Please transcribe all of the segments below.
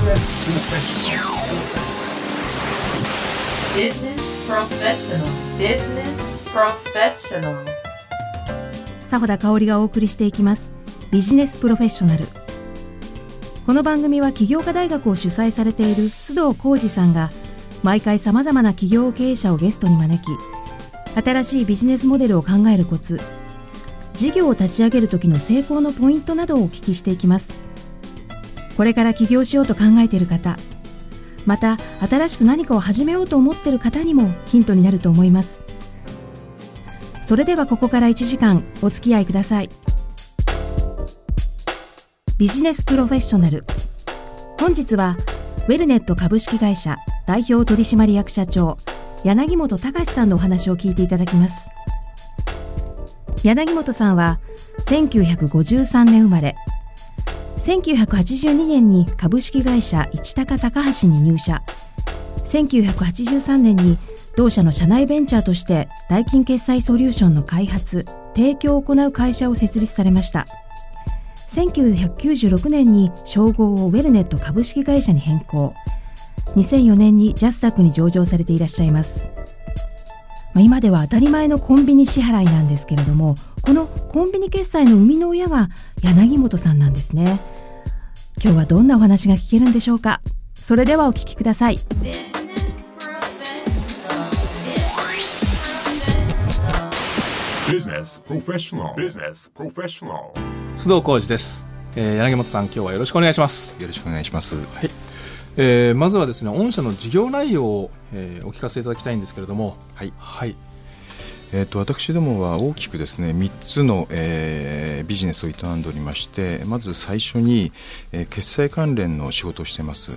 Business Professional. Business Professional. 佐田香織がお送りしていきます。ビジネスプロフェッショナルこの番組は起業家大学を主催されている須藤浩二さんが毎回さまざまな企業経営者をゲストに招き新しいビジネスモデルを考えるコツ事業を立ち上げる時の成功のポイントなどをお聞きしていきます。これから起業しようと考えている方また新しく何かを始めようと思っている方にもヒントになると思います。それではここから1時間お付き合いください。ビジネスプロフェッショナル。本日はウェルネット株式会社代表取締役社長柳本隆さんのお話を聞いていただきます。柳本さんは1953年生まれ。1982年に株式会社市高高橋に入社。1983年に同社の社内ベンチャーとして代金決済ソリューションの開発提供を行う会社を設立されました。1996年に称号をウェルネット株式会社に変更。2004年にジャスダックに上場されていらっしゃいます。まあ、今では当たり前のコンビニ支払いなんですけれどもこのコンビニ決済の生みの親が柳本さんなんですね。今日はどんなお話が聞けるんでしょうか。それではお聞きください。須藤浩二です、えー柳本さん今日はよろしくお願いします、よろしくお願いします。えーまずはですね御社の事業内容を、えーお聞かせいただきたいんですけれどもはい。はいえっ、と私どもは大きくですね3つの、えービジネスを営んでおりまして、まず最初に、えー決済関連の仕事をしています。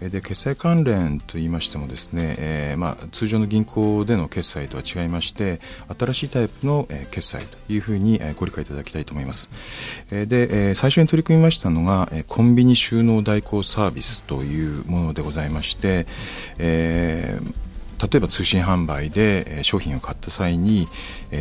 えで決済関連と言いましてもですね、えーまあ通常の銀行での決済とは違いまして、新しいタイプの、えー決済というふうに、えーご理解いただきたいと思います。えーで、えー最初に取り組みましたのが、えーコンビニ収納代行サービスというものでございまして、えー例えば通信販売で商品を買った際に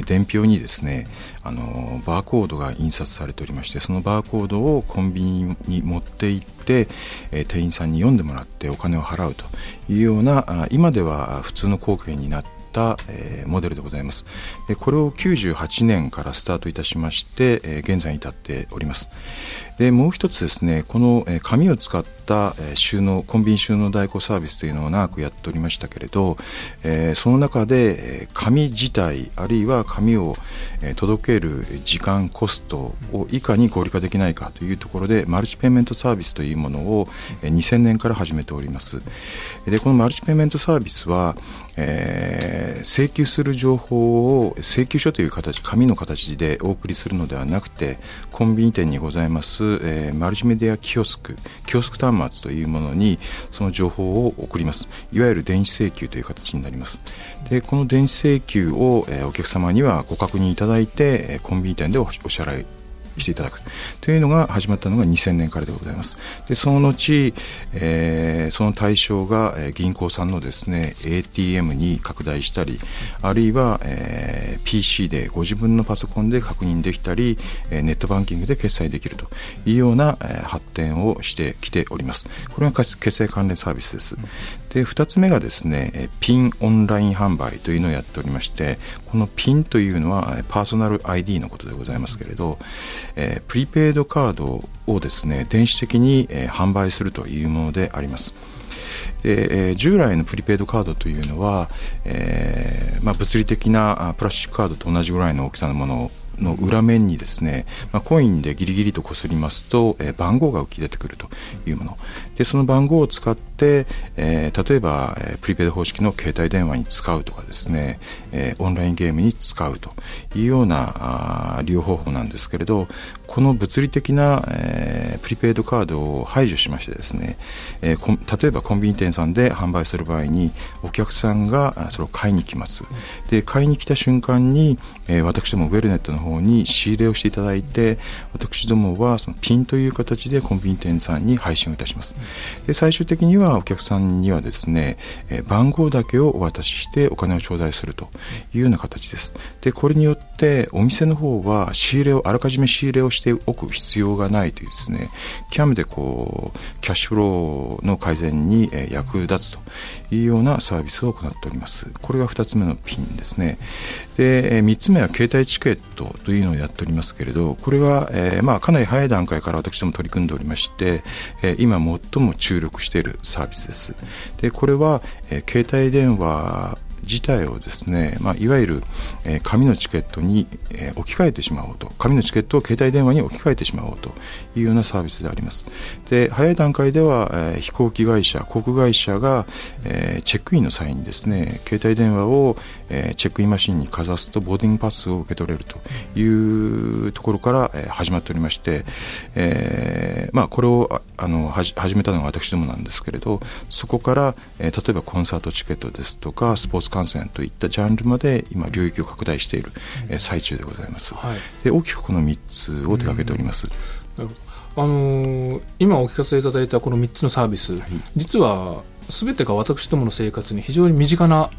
伝票にですねあのバーコードが印刷されておりましてそのバーコードをコンビニに持って行って店員さんに読んでもらってお金を払うというような今では普通の光景になったえーモデルでございます。でこれを98年からスタートいたしましてえー現在に至っております。でもう一つですねこのえ紙を使ったえ収納コンビニ収納代行サービスというのを長くやっておりましたけれど、えーその中でえ紙自体あるいは紙をえ届ける時間コストをいかに合理化できないかというところでマルチペイメントサービスというものをえ2000年から始めております。でこのマルチペイメントサービスは、えー請求する情報を請求書という形紙の形でお送りするのではなくてコンビニ店にございます、えーマルチメディアキオスクキオスク端末というものにその情報を送ります。いわゆる電子請求という形になります。でこの電子請求を、えーお客様にはご確認いただいてコンビニ店でおお支払いしていただく。というのが始まったのが2000年からでございます。でその後、えーその対象がえ銀行さんのですね ATM に拡大したりあるいは、えー PC でご自分のパソコンで確認できたりえネットバンキングで決済できるというような、え発展をしてきております。これが決決済関連サービスです。で2つ目がですねピンオンライン販売というのをやっておりましてこのピンというのはパーソナル ID のことでございますけれど、えプリペイドカードをですね電子的に、え販売するというものであります。で、え従来のプリペイドカードというのは、えーまあ、物理的なプラスチックカードと同じぐらいの大きさのものの裏面にですね、まあ、コインでギリギリとこすりますと、えー番号が浮き出てくるというもの。でその番号を使って、えー例えば、えプリペイド方式の携帯電話に使うとかですね、えーオンラインゲームに使うというような利用方法なんですけれどこの物理的な、えープリペイドカードを排除しましてですね、えー例えばコンビニ店さんで販売する場合にお客さんがそれを買いに来ます。で買いに来た瞬間に、え私どもウェルネットの方に仕入れをしていただいて私どもはそのピンという形でコンビニ店さんに配信をいたします。で最終的にはお客さんにはですね、え番号だけをお渡ししてお金を頂戴するというような形です。でこれによってお店の方は仕入れをあらかじめ仕入れをしておく必要がないというですね極めてこうキャッシュフローの改善に役立つというようなサービスを行っております。これが2つ目のピンですね。で3つ目は携帯チケットというのをやっておりますけれどこれは、えーまあ、かなり早い段階から私ども取り組んでおりまして、え今最も注力しているサービスです。でこれは、えー携帯電話自体をですね、まあ、いわゆる、え紙のチケットに、え置き換えてしまおうと紙のチケットを携帯電話に置き換えてしまおうというようなサービスであります。で早い段階では、え飛行機会社航空会社が、えチェックインの際にですね携帯電話を、えチェックインマシンにかざすとボーディングパスを受け取れるというところから、え始まっておりまして、えまあ、これをあの始めたのが私どもなんですけれどそこから、え例えばコンサートチケットですとかスポーツ観戦といったジャンルまで今領域を拡大している、えー最中でございます、はい。で大きくこの3つを手掛けております、なるほどあのー今お聞かせいただいたこの3つのサービス、実は全てが私どもの生活に非常に身近な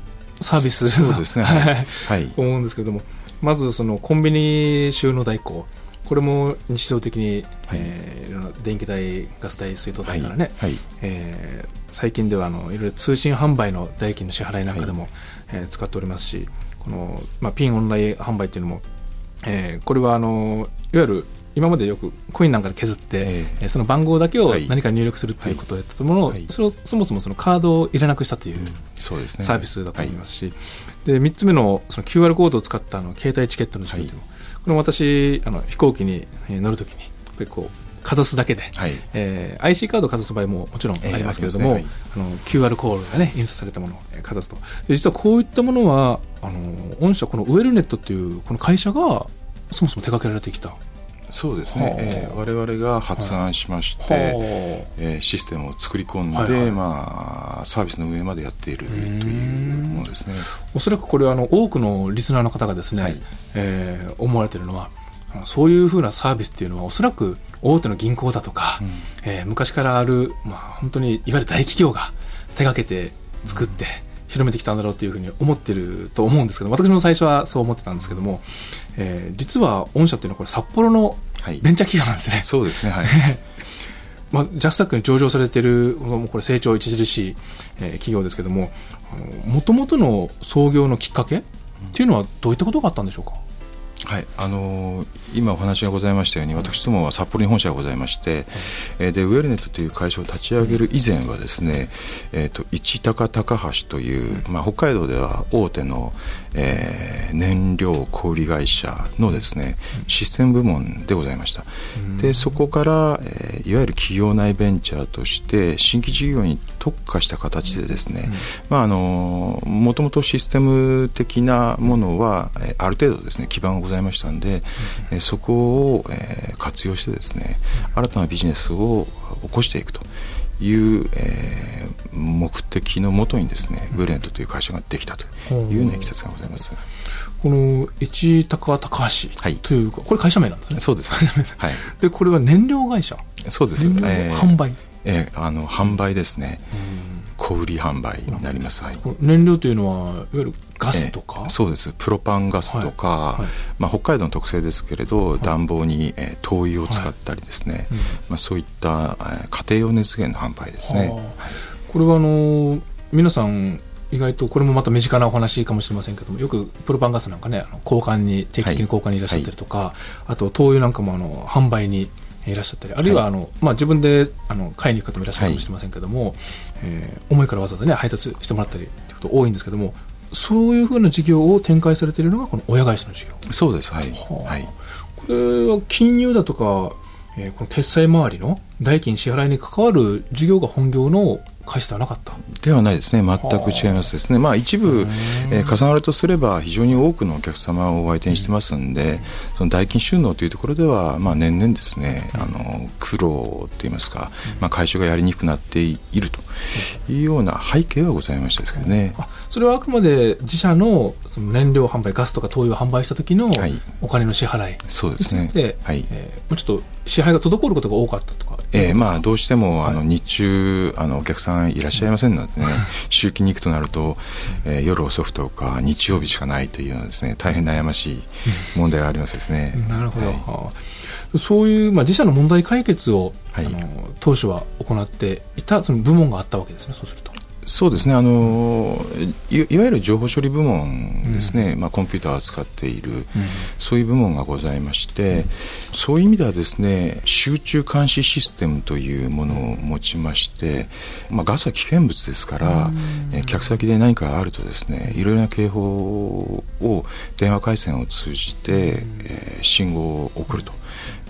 サービスそうですね。はい、はい。思うんですけれどもまずそのコンビニ収納代行。これも日常的に、えーいろんな電気代ガス代水道代からね、はい。えー最近ではあのいろいろ通信販売の代金の支払いなんかでも、えー使っておりますしこの、まあ、ピンオンライン販売っていうのも、えーこれはあのいわゆる今までよくコインなんかで削って、ええ。えーその番号だけをはい。何か入力するということをやったものを、はい。それをそもそもそのカードを入れなくしたというサービスだと思いますし、で3つ目のその QR コードを使ったあの携帯チケットの仕組みというのも、これも私あの飛行機にえー乗るときにこうかざすだけで、はい。えー IC カードをかざす場合ももちろんありますけれども、ええあの QR コードがね印刷されたものをえーかざすと。で実はこういったものはあの御社このウェルネットっていうこの会社がそもそも手掛けられてきた。そうですね、はあ。えー我々が発案しまして、はえーシステムを作り込んで、はいはいまあ、サービスの上までやっているというものですね。おそらくこれはあの多くのリスナーの方がですね、はい。えー思われているのはそういうふうなサービスっていうのはおそらく大手の銀行だとか、えー昔からある、まあ、本当にいわゆる大企業が手がけて作って広めてきたんだろうというふうに思ってると思うんですけど私も最初はそう思ってたんですけども、えー実は御社っていうのはこれ札幌のはいベンチャー企業なんですね。そうですね、はい。まあ、ジャスタックに上場されているこれ成長著しい、えー企業ですけどももともとの創業のきっかけっていうのはどういったことがあったんでしょうか、はいあのー今お話がございましたように私どもは札幌に本社がございまして、えーでウェルネットという会社を立ち上げる以前はですね、えー、と市高高橋という、まあ、北海道では大手の、えー燃料小売会社のですねシステム部門でございました、でそこから、えーいわゆる企業内ベンチャーとして新規事業に特化した形でですね、まああのもともとシステム的なものは、えーある程度ですね基盤がございましたんで、えーそこを、えー活用してですね新たなビジネスを起こしていくという、えー目的のもとにですね、ブレントという会社ができたというようないきさつがございます。この市高高橋はいというか、これ会社名なんですねそうです。はい。でこれは燃料会社そうです。えー販売、えーあの販売ですね。小売販売になります。はい。燃料というのはいわゆるガスとか、えーそうです。プロパンガスとか、はい。はい。まあ、北海道の特性ですけれど、暖房に、えー灯油を使ったりですね、まあ、そういった、えー家庭用熱源の販売ですね、はあこれはあの皆さん意外とこれもまた身近なお話かもしれませんけどもよくプロパンガスなんかねあの交換に定期的に交換にいらっしゃったりとか、あと灯油なんかもあの販売にいらっしゃったりあるいはあの、まあ、自分であの買いに行く方もいらっしゃるかもしれませんけども、えー重いからわざわざね配達してもらったりってこと多いんですけどもそういうふうな事業を展開されているのがこの親会社の事業。そうです。はい、はあ。はい、これは金融だとか、えーこの決済周りの代金支払いに関わる事業が本業の会社ではなかった。ではないですね。全く違いますですね、まあ、一部、えー重なるとすれば非常に多くのお客様をお相手にしてますんで、その代金収納というところでは、まあ、年々ですね、あの苦労といいますか、まあ、回収がやりにくくなっているというような背景はございましたですけどね。あそれはあくまで自社のその燃料販売ガスとか灯油を販売した時のはい。お金の支払いそうですね。で、はい。えーもうちょっと支払いが滞ることが多かったとかえーまあ、どうしてもあの日中あのお客さんいらっしゃいませんのでね、周期に行くとなると、えー、夜遅くとか日曜日しかないというようなですね大変悩ましい問題がありますですね。なるほど、はい。はあそういう、まあ、自社の問題解決を、はい。あの当初は行っていたその部門があったわけですねそうすると。そうですね。あのいいわゆる情報処理部門ですね、まあ、コンピューターを扱っている、そういう部門がございまして、そういう意味ではですね集中監視システムというものを持ちまして、まあ、ガスは危険物ですから、えー客先で何かあるとですねいろいろな警報を電話回線を通じて、えー信号を送ると。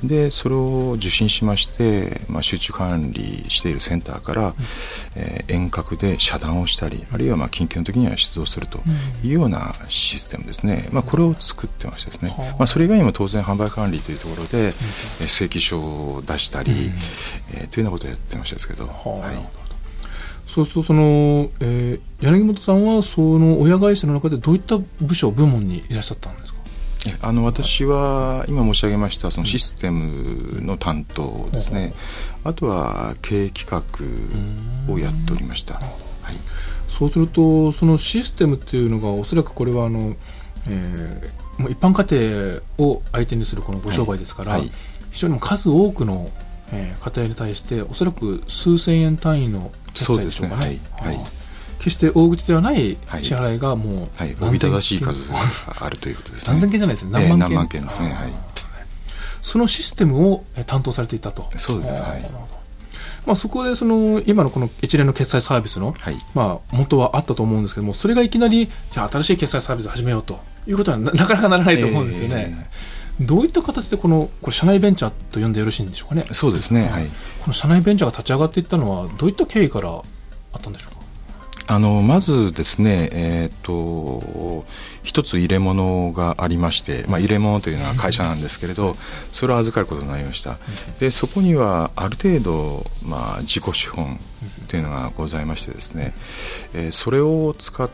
でそれを受信しまして、まあ、集中管理しているセンターから、えー遠隔で遮断をしたりあるいはまあ緊急の時には出動するというようなシステムですね、まあ、これを作ってましてですね、まあ、それ以外にも当然販売管理というところで、えー請求書を出したり、えーというようなことをやってましたですけど、はい。そうするとその、えー柳本さんはその親会社の中でどういった部署部門にいらっしゃったんですあの私は今申し上げましたそのシステムの担当ですね、あとは経営企画をやっておりました。はい。そうするとそのシステムっていうのがおそらくこれはあの、えーもう一般家庭を相手にするこのご商売ですから、はい。はい非常に数多くの、えー家庭に対しておそらく数千円単位の決済でしょうかね。そうですね。はい。はい決して大口ではないはい。支払いがもうはい、おびただしい件数があるということですね。何千件じゃないですねええ何万件,、ですね。はい。そのシステムをえー担当されていたと。そうです。はい。まあ、そこでその今のこの一連の決済サービスの、はい。まあ、元はあったと思うんですけどもそれがいきなりじゃあ新しい決済サービスを始めようと。いうことはななかなかならないと思うんですよね、どういった形でこのこれ社内ベンチャーと呼んでよろしいんでしょうかね。そうですね。はい。この社内ベンチャーが立ち上がっていったのはどういった経緯からあったんでしょうか？あのまずですね、えっ、と一つ入れ物がありまして、まあ入れ物というのは会社なんですけれど、それを預かることになりました。でそこにはある程度まあ自己資本というのがございましてですね、えーそれを使っ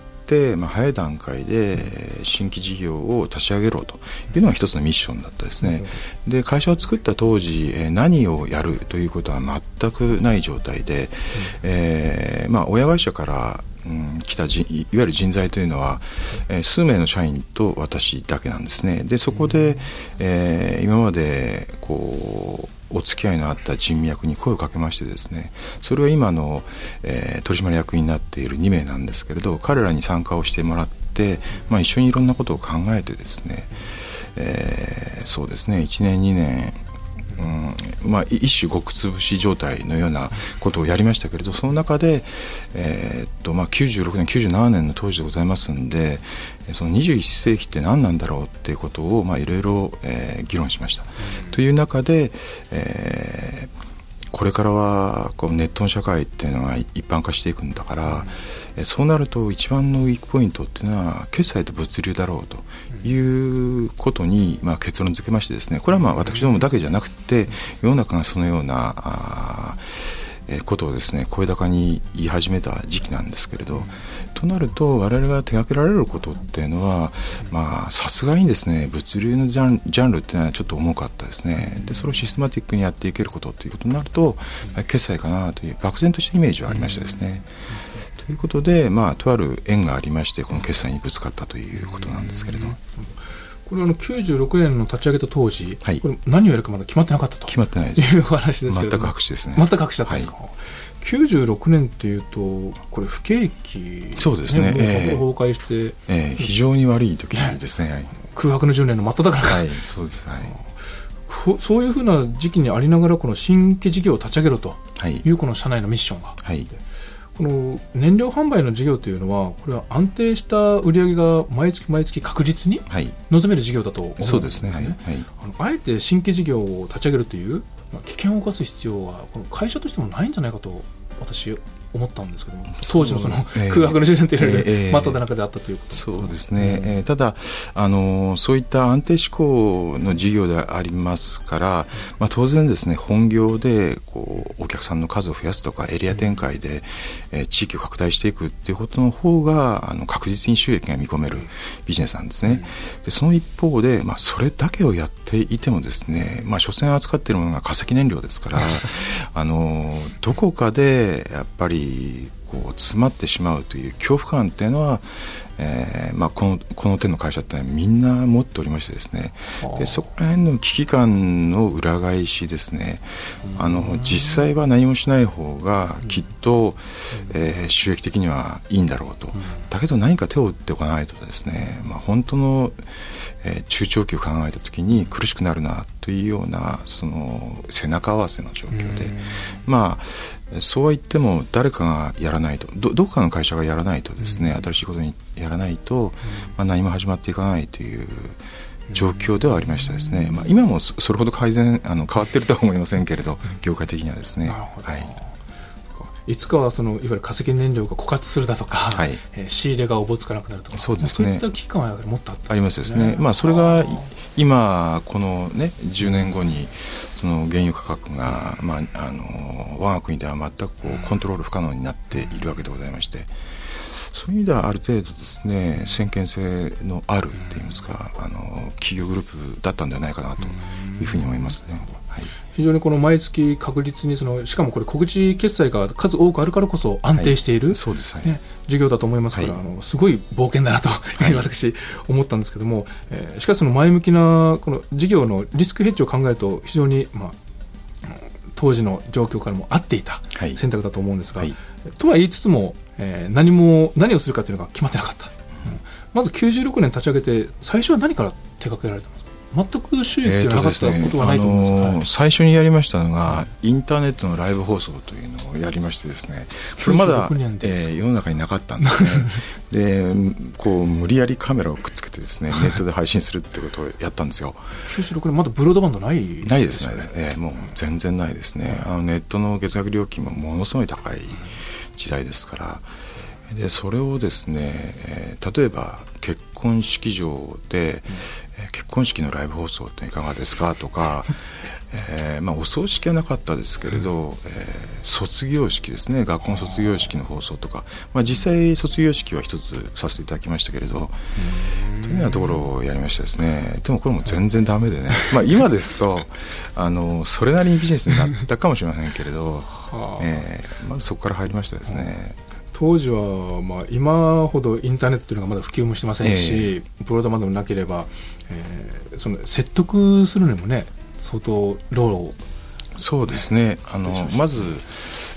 まあ早い段階でえー新規事業を立ち上げろというのが一つのミッションだったですね。で会社を作った当時、えー何をやるということは全くない状態で、えーまあ、親会社から、うん、来たじいいわゆる人材というのは、えー数名の社員と私だけなんですね。でそこで、えー今までこうお付き合いのあった人脈に声をかけましてですねそれは今の、えー取締役になっている2名なんですけれど彼らに参加をしてもらって、まあ、一緒にいろんなことを考えてですね、えーそうですね1年2年うんまあ、一種極潰し状態のようなことをやりましたけれどその中で、えーっとまあ、96年97年の当時でございますんでその21世紀って何なんだろうっていうことをまあいろいろ議論しました。という中で、えーこれからはこうネットの社会っていうのが一般化していくんだから、そうなると一番のウィークポイントっていうのは決済と物流だろうということに、まあ、結論付けましてですねこれはまあ私どもだけじゃなくて世の中がそのようなあことをですね声高に言い始めた時期なんですけれど、となると我々が手掛けられることっていうのはまあさすがにですね物流のジャンジャンルっていうのはちょっと重かったですねでそれをシステマティックにやっていけることということになると、決済かなという漠然としたイメージはありましたですね。ということで、まあ、とある縁がありましてこの決済にぶつかったということなんですけれど、これあの96年の立ち上げた当時、はい。これ何をやるかまだ決まってなかったと。決まってないです。いうお話ですけれど全もく白紙ですね。全く白紙だったんですか、96年っていうとこれ不景気そうですね。ええ。崩壊して。えー非常に悪い時ですね。はい、空白の10年の真っ只中、はい、そうです。はい、ふそういうふうな時期にありながらこの新規事業を立ち上げろとはい。いうこの社内のミッションが。はいこの燃料販売の事業というのはこれは安定した売り上げが毎月毎月確実にはい。望める事業だと思うんですね。そうですね。はい、はい。あのあえて新規事業を立ち上げるという、まあ、危険を冒す必要はこの会社としてもないんじゃないかと私思思ったんですけども当時のその 空白の10年というので真っただ中であったということ。そうですね、えー、ただあのそういった安定志向の事業でありますから、まあ、当然ですね本業でこうお客さんの数を増やすとかエリア展開で、えー、地域を拡大していくっていうことの方があの確実に収益が見込めるビジネスなんですね。でその一方で、まあ、それだけをやっていてもですね、まあ、所詮扱っているものが化石燃料ですから あのどこかでやっぱりこう詰まってしまうという恐怖感っていうのは、えーまあ、このこの手の会社ってみんな持っておりましてですね。でそこら辺の危機感の裏返しですね。あの実際は何もしない方がきっと、えー、収益的にはいいんだろうと。だけど何か手を打っておかないとですね、まあ、本当の、えー、中長期を考えた時に苦しくなるなというようなその背中合わせの状況で。まあそうは言っても誰かがやらないとどどこかの会社がやらないとですね新しいことにやらないと、まあ、何も始まっていかないという状況ではありましたですね、まあ、今もそれほど改善あの変わっているとは思いませんけれど業界的にはですね。はい。いつかはそのいわゆる化石燃料が枯渇するだとか、はい。えー、仕入れがおぼつかなくなるとかそうですね。そういった危機感はもっとあった、ね、ありますですね、まあ、それが今このね10年後にその原油価格が、まあ、あの我が国では全くこうコントロール不可能になっているわけでございまして。そういう意味ではある程度ですね先見性のあるっていいますかあの企業グループだったんではないかなというふうに思いますね。はい、非常にこの毎月確実にそのしかもこれ小口決済が数多くあるからこそ安定している、はい、そうです。ね、事業だと思いますから、はい、あのすごい冒険だなと 私思ったんですけども、えー、しかしその前向きなこの事業のリスクヘッジを考えると非常にまあ当時の状況からも合っていた選択だと思うんですが、とは言いつつも、えー、何も何をするかというのが決まってなかった、うん、まず96年立ち上げて最初は何から手掛けられたんですか？全く収益がなかったことはないと思うんです、ね、最初にやりましたのがインターネットのライブ放送というのをやりましてですねこれまだ、えー、世の中になかったんですね。でこう無理やりカメラをくっつけてですねネットで配信するってことをやったんですよ。96年まだブロードバンドない、ね、ないですね、えー、もう全然ないですね。あのネットの月額料金もものすごい高い時代ですから。でそれをですね、えー、例えば結婚式場で、うん、結婚式のライブ放送っていかがですかとか、えーまあ、お葬式はなかったですけれど、えー、卒業式ですね。学校の卒業式の放送とか、まあ、実際卒業式は一つさせていただきましたけれどというようなところをやりましたですね。でもこれも全然ダメでね、まあ、今ですとあのそれなりにビジネスになったかもしれませんけれど、えー、まずそこから入りましたですね。当時は、まあ、今ほどインターネットというのがまだ普及もしてませんし、えー、ブロードバンドもなければ、えー、その説得するのもね相当労力そうですね、あのまず、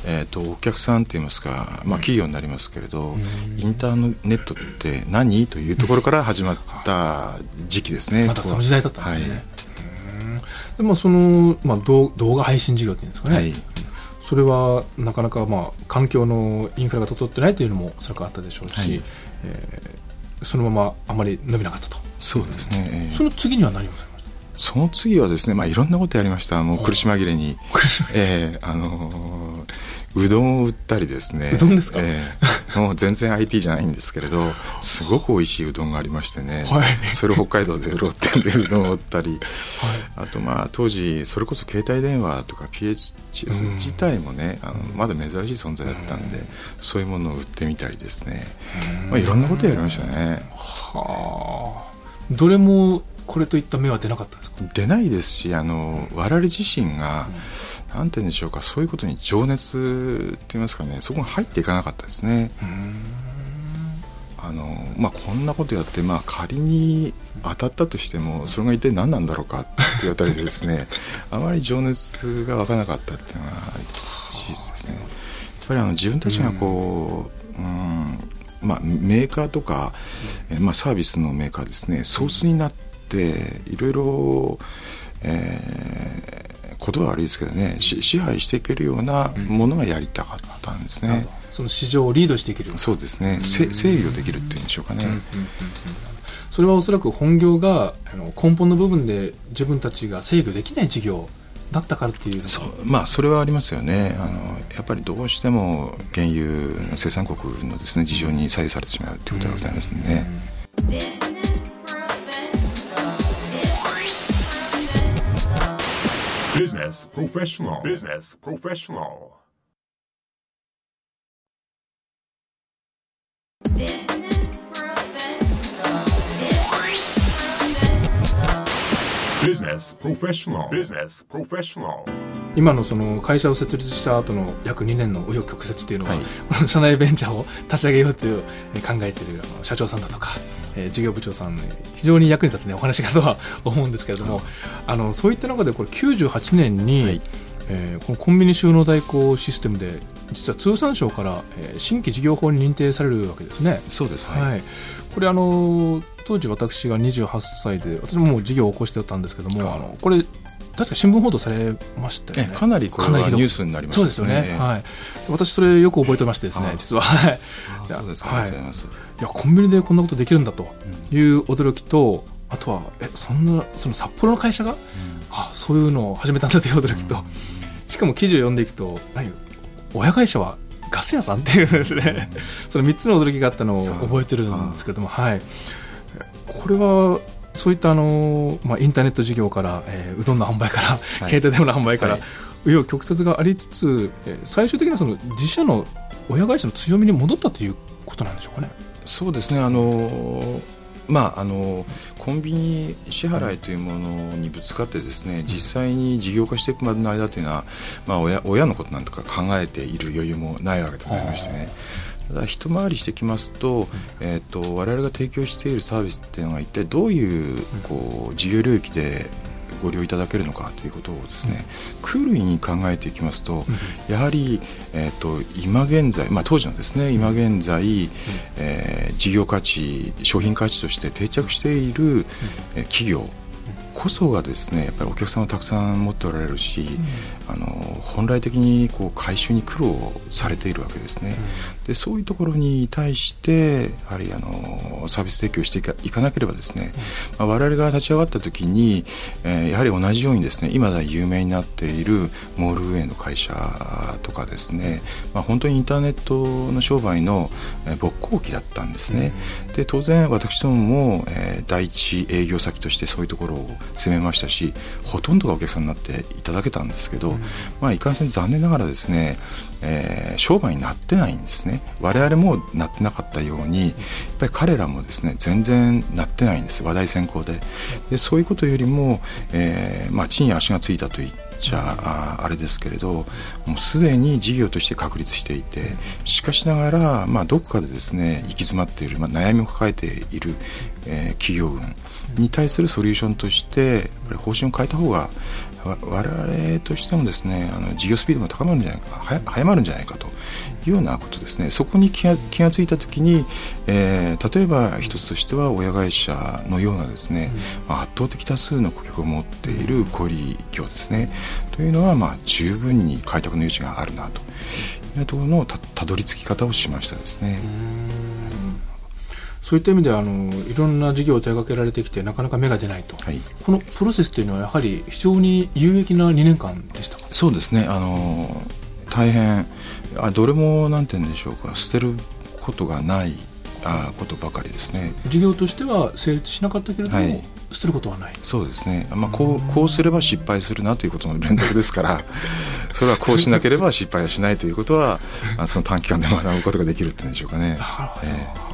えーと、お客さんといいますか、まあ、企業になりますけれど、うん、インターネットって何？というところから始まった時期ですね。またその時代だったんですね。はい、でもその、まあ、動画配信事業っていうんですかね、はい、それはなかなかまあ環境のインフラが整ってないというのもおそらくあったでしょうし、はい、えー、そのままあまり伸びなかったと。そうですね、えー、その次には何をされました？その次はですね、まあ、いろんなことやりました。もう苦し紛れに、えー、あのーうどんを売ったりですね。うどんですか、えー、もう全然 IT じゃないんですけれど すごく美味しいうどんがありましてね、はい、それを北海道で売ろうってんでうどんを売ったり、はい、あとまあ当時それこそ携帯電話とか PHS 自体もね、あのまだ珍しい存在だったんで、そういうものを売ってみたりですね、まあ、いろんなことやりましたね。はあ。どれもこれといった目は出なかったですか？出ないですしあの我々自身が、うん、なんて言うんでしょうかそういうことに情熱って言いますかねそこが入っていかなかったですね。あのまあ、こんなことやって、まあ、仮に当たったとしてもそれが一体何なんだろうかって言われたりですね あまり情熱が湧かなかったっていうのが事実ですね。やっぱりあの自分たちがこう、うん、うんまあ、メーカーとか、まあ、サービスのメーカーですねソースになってっていろいろ、えー、言葉は悪いですけどね支配していけるようなものがやりたかったんですね。その市場をリードしていけるそうですね、制御できるっていうんでしょうかね。それはおそらく本業があの根本の部分で自分たちが制御できない事業だったからっていうそうまあそれはありますよね。あのやっぱりどうしても原油の生産国のですね事情に左右されてしまうということでございますね。Business Professional. Business Professional. Business Professional. Business Professional. 今のその会社を設立した後の約2年の紆余曲折っていうのは、はいこの社内ベンチャーを立ち上げようというえー考えている社長さんだとか、えー事業部長さん非常に役に立つねお話かとは思うんですけれども、あのそういった中でこれ98年に、はいえーこのコンビニ収納代行システムで実は通産省から、えー新規事業法に認定されるわけですね。そうですはいはい。これあの当時私が28歳で私ももう事業を起こしてたんですけどもああのこれ確か新聞報道されましたよね。えかなりこれはニュースになりましたそうですよね。ええはい。私それよく覚えてましてですねあ、実は。そうですか、はいありがとうございます。いやコンビニでこんなことできるんだという驚きと、あとはえそんなその札幌の会社が、あそういうのを始めたんだという驚きと、しかも記事を読んでいくと何親会社はガス屋さんっていうですね、その3つの驚きがあったのを覚えてるんですけれども、はい。これはそういったあの、まあ、インターネット事業から、えーうどんの販売から、い。携帯電話の販売から、はい。紆余曲折がありつつ、えー最終的にはその自社の親会社の強みに戻ったということなんでしょうかね。そうですね。あのまああのコンビニ支払いというものにぶつかってですね実際に事業化していくまでの間というのは、まあ、親親のことなんとか考えている余裕もないわけでございましてね。ただ一回りしてきますと,、えー、と我々が提供しているサービスっていうのが一体どういうこう事業領域でご利用いただけるのかということをですね、クールに考えていきますと、やはり、えー、と今現在、まあ、当時のですね今現在、えー事業価値商品価値として定着している、えー企業こそがですねやっぱりお客さんをたくさん持っておられるし、あの本来的にこう回収に苦労されているわけですね、でそういうところに対してやはりあのサービス提供していかいかなければですね、まあ、我々が立ち上がった時に、えーやはり同じようにですね今だ有名になっているモール運営の会社とかですね、まあ、本当にインターネットの商売の、えー勃興期だったんですね、で当然私どもも、えー第一営業先としてそういうところを攻めましたしほとんどがお客さんになっていただけたんですけど、まあ、いかんせん残念ながらですね、えー商売になってないんですね。我々もなってなかったようにやっぱり彼らもですね全然なってないんです。話題先行で。でそういうことよりも、えーまあ、地に足がついたといっちゃああれですけれどもうすでに事業として確立していてしかしながら、まあ、どこかでですね行き詰まっている、まあ、悩みを抱えている、えー企業群に対するソリューションとしてやっぱり方針を変えた方が我々としてもですねあの事業スピードが高まるんじゃないか早早まるんじゃないかというようなことですね。そこに気が気がついた時に、えー例えば一つとしては親会社のようなですね、まあ圧倒的多数の顧客を持っている小売業ですね。というのは、まあ、十分に開拓の余地があるなというところのたたどり着き方をしましたですね。そういった意味ではあのいろんな事業を手掛けられてきてなかなか芽が出ないと、はい。このプロセスというのはやはり非常に有益な2年間でしたか？そうですね。あの大変あどれもなんて言うんでしょうか。捨てることがないあことばかりですね。事業としては成立しなかったけれども、はい。捨てることはない。そうですね、まあ、こうこうすれば失敗するなということの連続ですから それはこうしなければ失敗はしないということはあその短期間で学ぶことができるっていうんでしょうかね。なるほど。え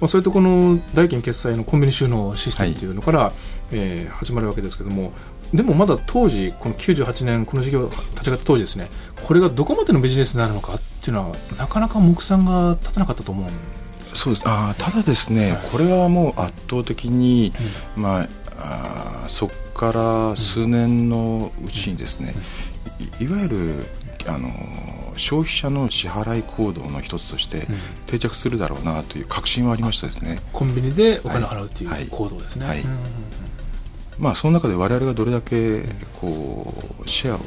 まあ、それとこの代金決済のコンビニ収納システムというのから、えー始まるわけですけどもでもまだ当時この98年この事業立ち上がった当時ですねこれがどこまでのビジネスになるのかっていうのはなかなか目算が立たなかったと思うんそうです。あーただですね、これはもう圧倒的に、まあ、あーそこから数年のうちにですね、いいわゆるあの消費者の支払い行動の一つとして定着するだろうなという確信はありましたですね。コンビニでお金を払うっていはい。う行動ですね。はい。うんまあ、その中で我々がどれだけこうシェアを、ね、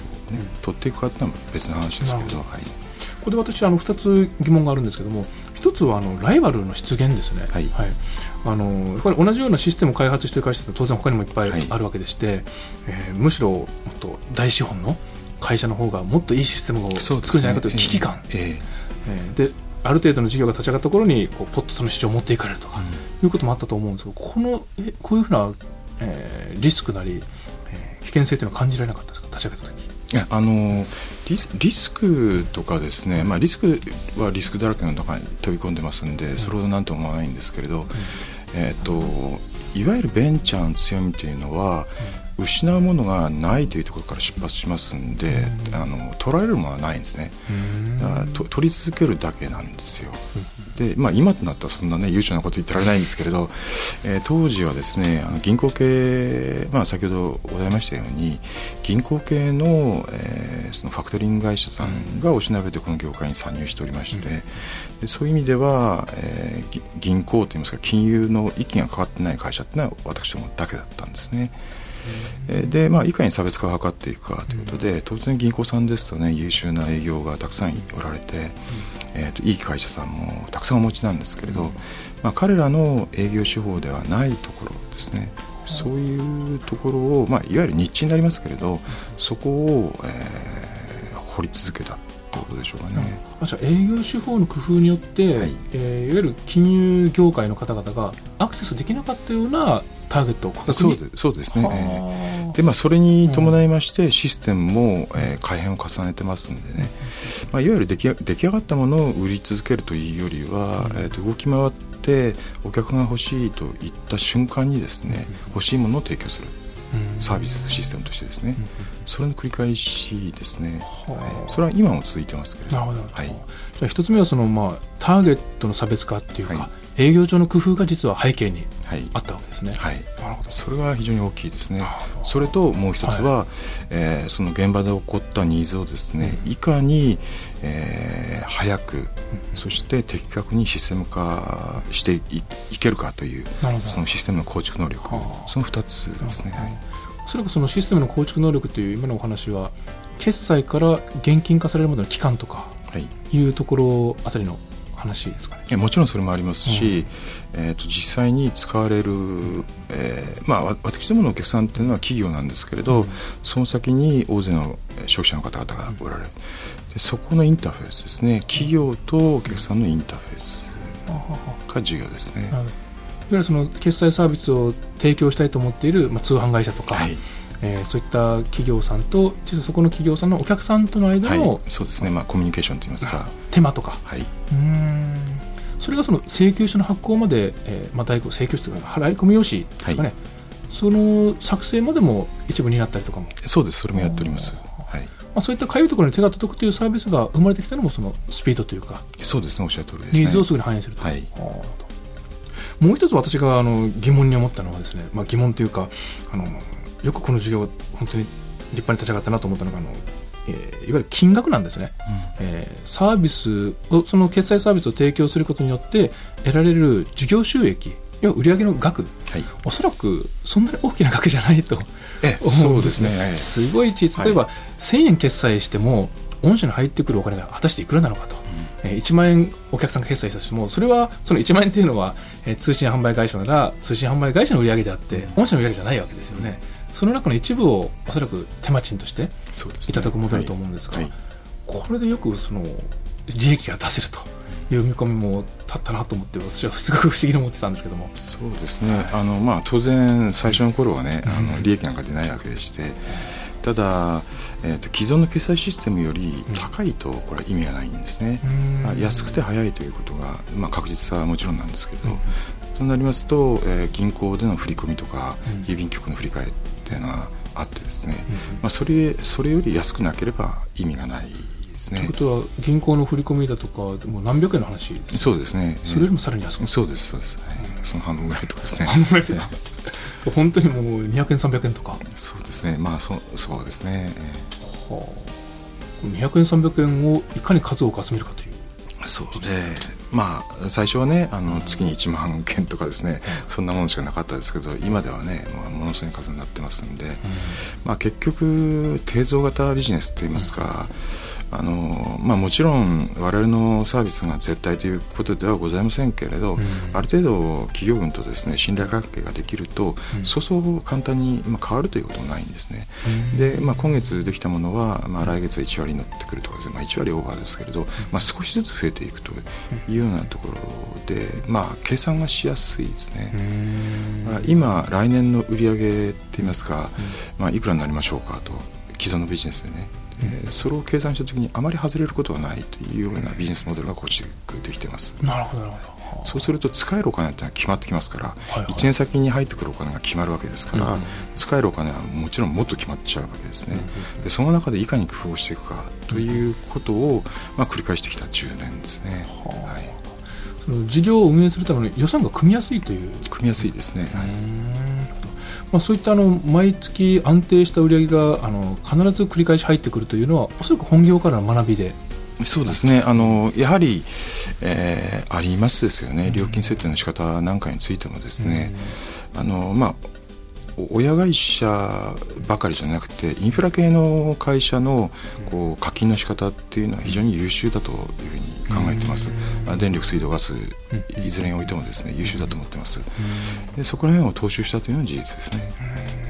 取っていくかっていうのは別の話ですけど、はい、ここで私あの2つ疑問があるんですけども一つはあのライバルの出現ですね、はい。あのやっぱり同じようなシステムを開発している会社って当然他にもいっぱいはい。あるわけでして、えーむしろもっと大資本の会社の方がもっといいシステムを作るんじゃないかという危機感、ええ。ーである程度の事業が立ち上がった頃にこうポッとその市場を持っていかれるとか、いうこともあったと思うんですけどこのえこういうふうな、えーリスクなり、えー危険性というのは感じられなかったですか？立ち上げた時。いやあのリスリスクとかですね、まあ、リスクはリスクだらけの中に飛び込んでますんで、それほどなんとも思わないんですけれど、えっといわゆるベンチャーの強みというのは、失うものがないというところから出発しますんで、あの取られるものはないんですね、だからと取り続けるだけなんですよ、でまあ、今となったらそんなね悠長なこと言ってられないんですけれど、えー当時はですねあの銀行系、まあ、先ほどございましたように銀行系の,、えーそのファクトリング会社さんがおしなべてこの業界に参入しておりまして、でそういう意味では、えーぎ銀行といいますか金融の息がかかってない会社っていうのは私どもだけだったんですね。えーで、まあ、いかに差別化を図っていくかということで、当然銀行さんですとね優秀な営業がたくさんおられて、えーといい会社さんもたくさんお持ちなんですけれど、まあ、彼らの営業手法ではないところですね。そういうところを、まあ、いわゆる日地になりますけれどそこを、えー掘り続けたということでしょうかね。あじゃあ営業手法の工夫によって、はい。えーいわゆる金融業界の方々がアクセスできなかったようなターゲットを価格に。そうでそうですね、えーはあでまあ、それに伴いましてシステムも、えー改変を重ねてますんでね、まあ、いわゆる出来出来上がったものを売り続けるというよりは、えーと動き回ってお客が欲しいと言った瞬間にですね欲しいものを提供する。うん。サービスシステムとしてですね。それの繰り返しですね、はい。それは今も続いてますけれど。なるほど、はい。じゃあ一つ目はその、まあ、ターゲットの差別化っていうか、はい営業上の工夫が実は背景にはい。あったわけですね。はい。なるほど。それが非常に大きいですね。それともう一つは、えーその現場で起こったニーズをですね、いかに、えー早く、そして的確にシステム化していいけるかというなるほど。そのシステムの構築能力。はあ。その2つですね、はい。おそらくそのシステムの構築能力という今のお話は決済から現金化されるまでの期間とかはい。いうところあたりの話ですかね。いやもちろんそれもありますし、えー、と実際に使われる、えーまあ、わ私どものお客さんっていうのは企業なんですけれど、その先に大勢の消費者の方々がおられる、でそこのインターフェースですね。企業とお客さんのインターフェースが重要ですね。いわゆるその決済サービスを提供したいと思っている、まあ、通販会社とか、はいえーそういった企業さんと実はそこの企業さんのお客さんとの間はいの、そうですね、まあ、コミュニケーションといいますか、手間とか。はい、うーん。それがその請求書の発行まで、えーまあ、代行請求書というか払い込み用紙ですかね、その作成までも一部になったりとかも、そうです。それもやっております、はい、まあ、そういったかゆいところに手が届くというサービスが生まれてきたのもそのスピードというかそうですね。おっしゃる通りですね。ニーズをすぐに反映すると、はい。もう一つ私があの疑問に思ったのはですね、まあ、疑問というかあのよくこの授業本当に立派に立ち上がったなと思ったのがあの、えーいわゆる金額なんですね、えーサービスをその決済サービスを提供することによって得られる事業収益要は売上の額はい。おそらくそんなに大きな額じゃないとえ思 そううんですすね、はいすごい小さい。例えば、1000円決済しても御社に入ってくるお金が果たしていくらなのかと、えー1万円お客さんが決済したとしてもそれはその1万円っていうのは、えー通信販売会社なら通信販売会社の売り上げであって御社の売り上げじゃないわけですよねその中の一部をおそらく手間賃としていただくモデルと思うんですが、はい。はいこれでよくその利益が出せるという見込みも立ったなと思って私はすごく不思議に思ってたんですけども。そうですね、あのまあ、当然、最初の頃はね、あの利益なんか出ないわけでして、ただ、えー、と既存の決済システムより高いと、これは意味がないんですね、うん。まあ安くて早いということが、まあ、確実さはもちろんなんですけど、となりますと、えー銀行での振り込みとか、うん。郵便局の振り替えっていうのはあってですね、まあ、それそれより安くなければ意味がないですねというこ。とは銀行の振り込みだとかもう何百円の話ですそうですね。それよりもさらに安く？そうです、そうです。はいその半分ぐらいとかですね。半分ぐらいだ本当にもう200円300円とか、はそうですね。まあ、そそうですね。えあ、200円300円をいかに数多く集めるかというーそうで、まあ、最初はね、あの月に1万件とかですね、そんなものしかなかったですけど、今ではね、まあ、ものすごい数になってますんで、まあ、結局、定増型ビジネスといいますか、あのまあ、もちろん我々のサービスが絶対ということではございませんけれど、ある程度企業群とですね信頼関係ができると、そうそう簡単にまあ変わるということはないんですね。で、まあ、今月できたものは、まあ、来月は1割に乗ってくるとかですね、まあ、1割オーバーですけれど、まあ、少しずつ増えていくというようなところで、まあ、計算がしやすいですね。まあ今来年の売上って言いますか、まあ、いくらになりましょうかと既存のビジネスでね、えーそれを計算した時にあまり外れることはないというようなビジネスモデルが構築できています。なるほどなるほど。そうすると使えるお金ってのは決まってきますから、いはい。1年先に入ってくるお金が決まるわけですから、うん使えるお金はもちろんもっと決まっちゃうわけですね、でその中でいかに工夫をしていくかということを、まあ、繰り返してきた10年ですね、はい、その事業を運営するための予算が組みやすいという。組みやすいですね、はい。まあ、そういったあの毎月安定した売り上げがあの必ず繰り返し入ってくるというのはおそらく本業からの学びで。そうですね。あのやはり、えーありますですよね。料金設定の仕方なんかについてもですね、あのまあお親会社ばかりじゃなくてインフラ系の会社のこう課金の仕方っていうのは非常に優秀だというふうに考えてます、まあ電力水道ガスいずれにおいてもですね優秀だと思ってます。でそこら辺を踏襲したというのは事実ですね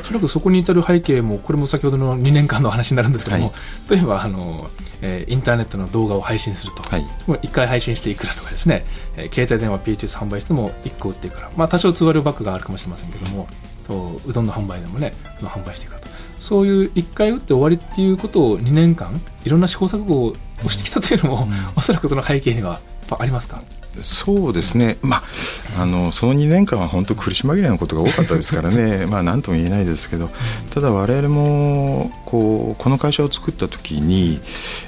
おそらくそこに至る背景もこれも先ほどの2年間の話になるんですけども、はい。例えばあの、えーインターネットの動画を配信すると、はい。もう1回配信していくらとかですね、えー携帯電話 PHS 販売しても1個売っていくら、まあ、多少通話料バックがあるかもしれませんけどもとうどんの販売でもねの販売していくらと。そういう1回打って終わりっていうことを2年間いろんな試行錯誤をしてきたというのも、おそらくその背景にはありますか？そうですね、まあ、あのその2年間は本当苦し紛れのことが多かったですからね。まあ何とも言えないですけど。ただ我々もこうこの会社を作った時に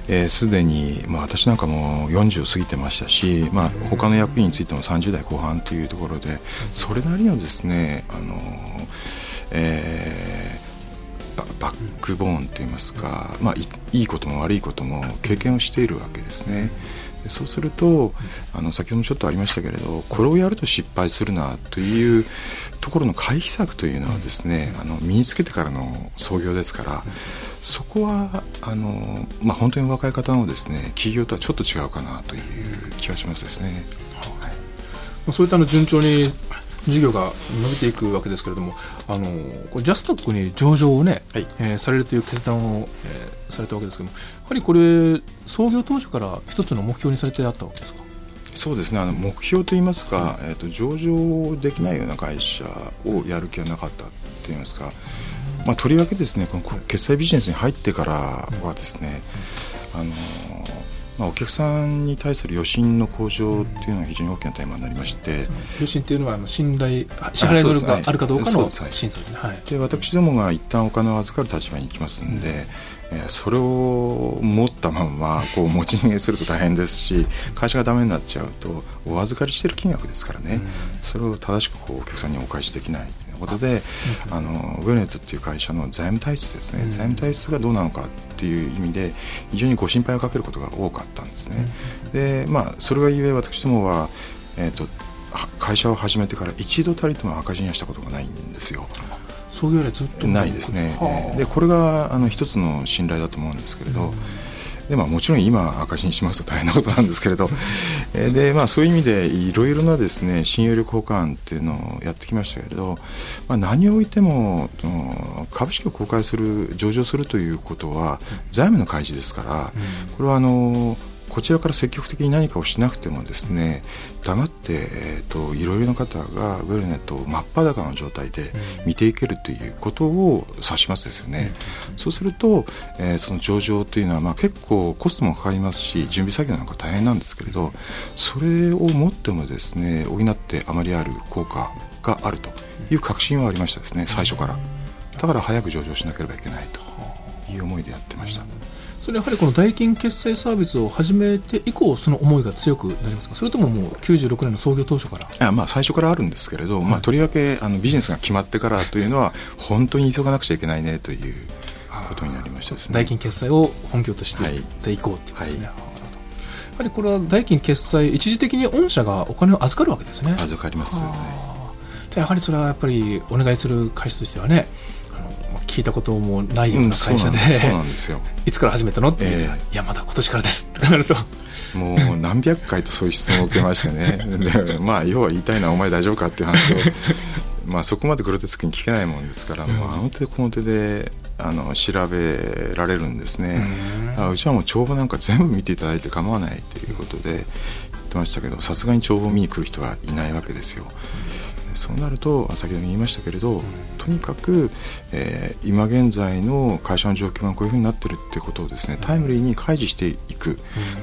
えーすで、に、まあ、私なんかも40を過ぎてましたし、まあ、他の役員についても30代後半というところでそれなりのですねあの、えーバックボーンといいますか、まあ、いいことも悪いことも経験をしているわけですね。でそうするとあの先ほどもちょっとありましたけれどこれをやると失敗するなというところの回避策というのはですねあの身につけてからの創業ですからそこはあの、まあ、本当に若い方のですね企業とはちょっと違うかなという気はしますですね。はいそういったの順調に事業が伸びていくわけですけれども、あのこれジャスタックに上場をね、はいえーされるという決断を、えーされたわけですけども、やはりこれ創業当初から一つの目標にされてあったわけですか？そうですねあの目標といいますか、えー、と上場できないような会社をやる気はなかったといいますか、まあ、とりわけですねこの決済ビジネスに入ってからはですね、あのまあ、お客さんに対する予診の向上っていうのが非常に大きなテーマになりまして、予診っていうのはあの信頼支払い能力があるかどうかの審査ですね。はい。で私どもが一旦お金を預かる立場に行きますんで、えーそれを持ったままこう持ち逃げすると大変ですし会社がダメになっちゃうとお預かりしてる金額ですからね、それを正しくこうお客さんにお返しできない。ということで、あのウェルネットっていう会社の財務体質ですね、財務体質がどうなのかっていう意味で非常にご心配をかけることが多かったんですね。でまあそれがゆえ私どもは、えー、とは会社を始めてから一度たりとも赤字にはしたことがないんですよ。創業以来ずっと。ないですね、はあ。でこれがあの一つの信頼だと思うんですけれど、でまあ、もちろん今赤字にしますと大変なことなんですけれど。えーで、まあ、そういう意味でいろいろなですね信用力交換っていうのをやってきましたけれど、まあ、何をおいてもその株式を公開する上場するということは財務の開示ですから、これはあのこちらから積極的に何かをしなくてもですね黙って、えー、といろいろな方がウェルネットを真っ裸の状態で見ていけるということを指しますですよね、そうすると、えーその上場というのは、まあ、結構コストもかかりますし準備作業なんか大変なんですけれどそれをもってもですね補ってあまりある効果があるという確信はありましたですね最初から。だから早く上場しなければいけないという思いでやってました。それやはりこの代金決済サービスを始めて以降その思いが強くなりますか？それとももう96年の創業当初から？あまあ、最初からあるんですけれど、まあ、とりわけあのビジネスが決まってからというのは本当に急がなくちゃいけないねということになりましたですね。代金決済を本業としてはい。やっていこうっていうことですね、はい。やはりこれは代金決済一時的に御社がお金を預かるわけですね。預かります、はあでやはりそれはやっぱりお願いする会社としてはね聞いたこともないような会社で、そうなんですよ。いつから始めたのって言ったら、え。いやまだ今年からです。ってなると。もう何百回とそういう質問を受けましてね。でまあ要は言いたいのはお前大丈夫かっていう話を。まあそこまでグロテスクに聞けないもんですから、もうあの手この手であの調べられるんですね。だからうちはもう帳簿なんか全部見ていただいて構わないということで言ってましたけどさすがに帳簿見に来る人はいないわけですよ。そうなると先ほども言いましたけれど、とにかく、えー今現在の会社の状況がこういうふうになってるってことをですねタイムリーに開示していく、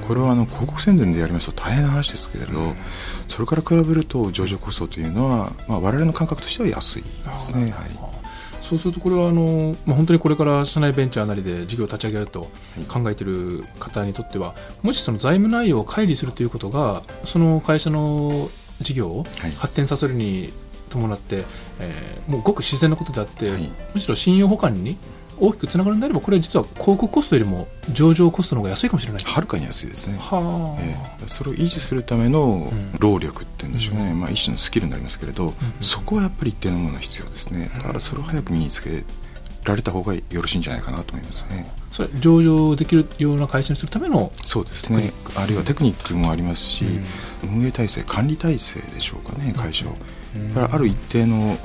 これはあの広告宣伝でやりますと大変な話ですけれど、それから比べると上場コストというのは、まあ、我々の感覚としては安いですね。はい。そうするとこれはあの、まあ、本当にこれから社内ベンチャーなりで事業を立ち上げようと考えている方にとってはもしその財務内容を乖離するということがその会社の事業をはい。発展させるに伴って、えーもうごく自然なことであって、はい。むしろ信用保管に大きくつながるんであればこれは実は広告コストよりも上場コストの方が安いかもしれない。はるかに安いですね。はあ、ええ。それを維持するためのん。労力っていうんでしょうね、まあ、一種のスキルになりますけれど、そこはやっぱり一定のものが必要ですね。だからそれを早く身につけられた方がよろしいんじゃないかなと思いますね。それ上場できるような会社にするためのそうですね。あるいはテクニックもありますし、運営体制管理体制でしょうかね会社を、うん、ある一定の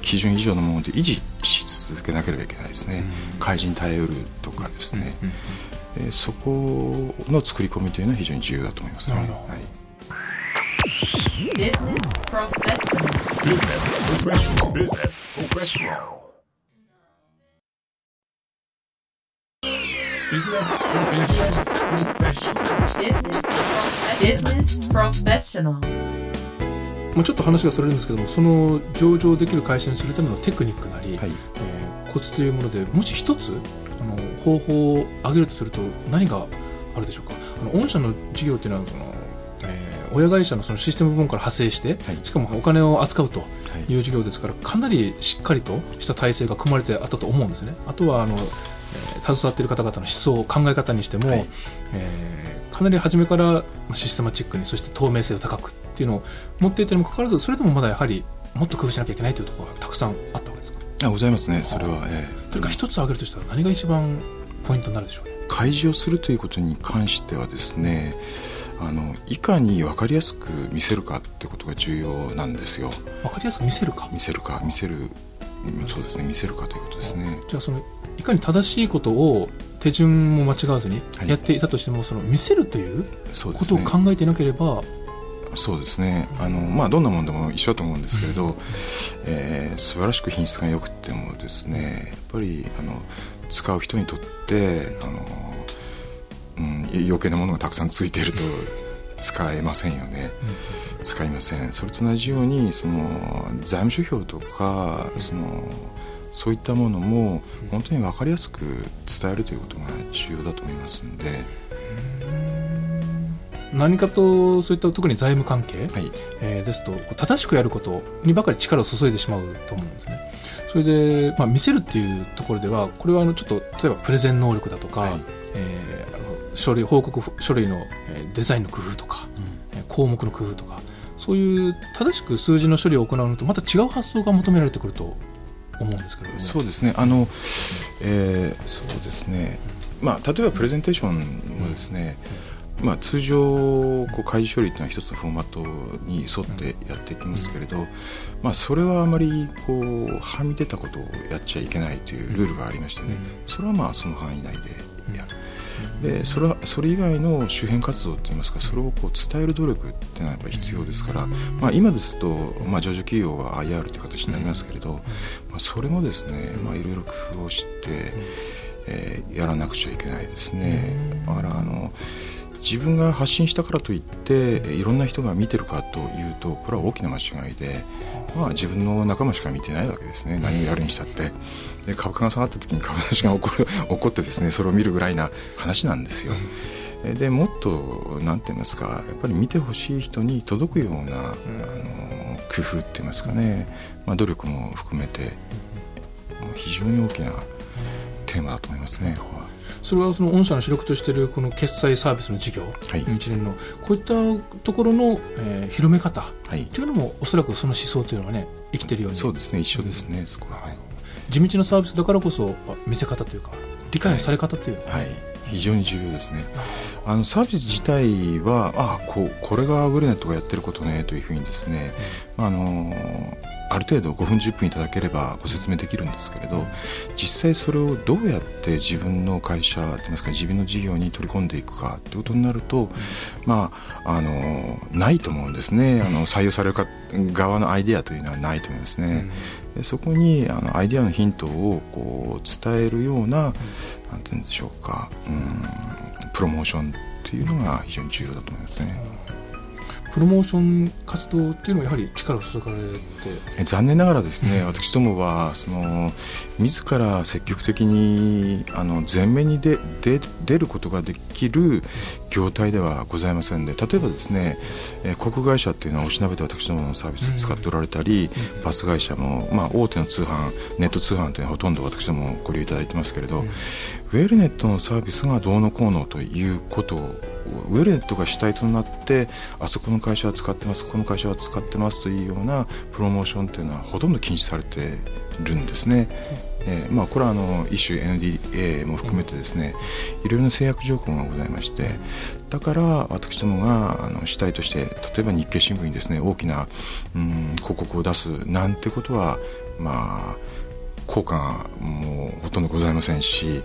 基準以上のもので維持し続けなければいけないですね、開示に耐えうるとかですね、うえ、そこの作り込みというのは非常に重要だと思います、ね。はい。ビジネスプロフェッショナル。もうちょっと話がそれるんですけどもその上場できる会社にするためのテクニックなり、はい。えーコツというものでもし一つあの方法を挙げるとすると何があるでしょうか？あの御社の事業というのはその、えー親会社のそのシステム部門から派生して、はい。しかもお金を扱うとはい。いう事業ですからかなりしっかりとした体制が組まれてあったと思うんですね。あとはあの、えー携わっている方々の思想考え方にしても、はい。えーかなり初めからまあシステマチックにそして透明性を高くっていうのを持っていたにもかかわらずそれでもまだやはりもっと工夫しなきゃいけないというところがたくさんあったわけですか？あございますねそれは、ええ。というか一つ挙げるとしたら何が一番ポイントになるでしょう？ね。開示をするということに関してはですねあのいかに分かりやすく見せるかってことが重要なんですよ。わかりやすく見せるか？見せるか見せるうんそうですね見せるかということですね。じゃあそのいかに正しいことを手順も間違わずにはい。やっていたとしても、その見せるということを考えていなければ、そうですね。あのまあどんなものでも一緒だと思うんですけれど、えー素晴らしく品質が良くてもですねやっぱりあの使う人にとってあの、うん、余計なものがたくさんついていると 使えませんよね、使いません。それと同じようにその財務指標とかそのそういったものも本当に分かりやすく伝えるということが重要だと思いますので、何かとそういった特に財務関係、はい、えーですと正しくやることにばかり力を注いでしまうと思うんですね。それで、まあ、見せるっていうところではこれはあのちょっと例えばプレゼン能力だとか、はい。えーあの書類報告書類のえーデザインの工夫とか、えー項目の工夫とかそういう正しく数字の処理を行うのとまた違う発想が求められてくると思うんですけれども。そうですね。あの、えーそうですね。まあ例えばプレゼンテーションもですね、まあ、通常こう開示処理というのは一つのフォーマットに沿ってやっていきますけれど、まあ、それはあまりこうはみ出たことをやっちゃいけないというルールがありましてね、それはまあその範囲内でやる。でそれはそれ以外の周辺活動といいますかそれをこう伝える努力っていうのはやっぱり必要ですから、まあ、今ですと、まあ、上場企業は IR という形になりますけれど、まあ、それもですね、まあ、いろいろ工夫をして、えーやらなくちゃいけないですね。だからあの自分が発信したからといっていろんな人が見てるかというとこれは大きな間違いで、まあ、自分の仲間しか見てないわけですね何をやるにしたってで株価が下がった時に株主が怒る 怒ってですねそれを見るぐらいな話なんですよ。でもっと何て言いますかやっぱり見てほしい人に届くような、あの工夫って言いますかね、まあ、努力も含めて、非常に大きなテーマだと思いますね。それはその御社の主力としているこの決済サービスの事業はい。の一連のこういったところの、えー広め方はい。というのもおそらくその思想というのはね生きてるように。そうですね。一緒ですね、そこは、はい。地道なサービスだからこそ見せ方というか理解のされ方という。のは、はい、非常に重要ですね。あのサービス自体はあここれがウェルネットがやってることねというふうにですね、あのある程度5分10分いただければご説明できるんですけれど実際それをどうやって自分の会社といいますか自分の事業に取り込んでいくかということになると、まああのないと思うんですねあの採用されるか側のアイデアというのはないと思いますね。でそこにあのアイデアのヒントをこう伝えるような、なんて言うんでしょうか、うん、プロモーションというのが非常に重要だと思いますね。プロモーション活動っていうのはやはり力を注がれて？え残念ながらですね、私どもはその自ら積極的にあの前面に出出出ることができる業態ではございませんで例えばですね、えー航空会社っていうのはおしなべて私どものサービスを使っておられたり、バス会社も、まあ、大手の通販ネット通販というのはほとんど私どもご利用いただいてますけれど、ウェルネットのサービスがどうのこうのということをウェルネットが主体となってあそこの会社は使ってますこの会社は使ってますというようなプロモーションというのはほとんど禁止されてるんですね。えーまあ、これはあの一種 NDA も含めてですね、いろいろな制約条項がございましてだから私どもがあの主体として例えば日経新聞にですね大きな、うん、広告を出すなんてことはまあ効果がもうほとんどございませんし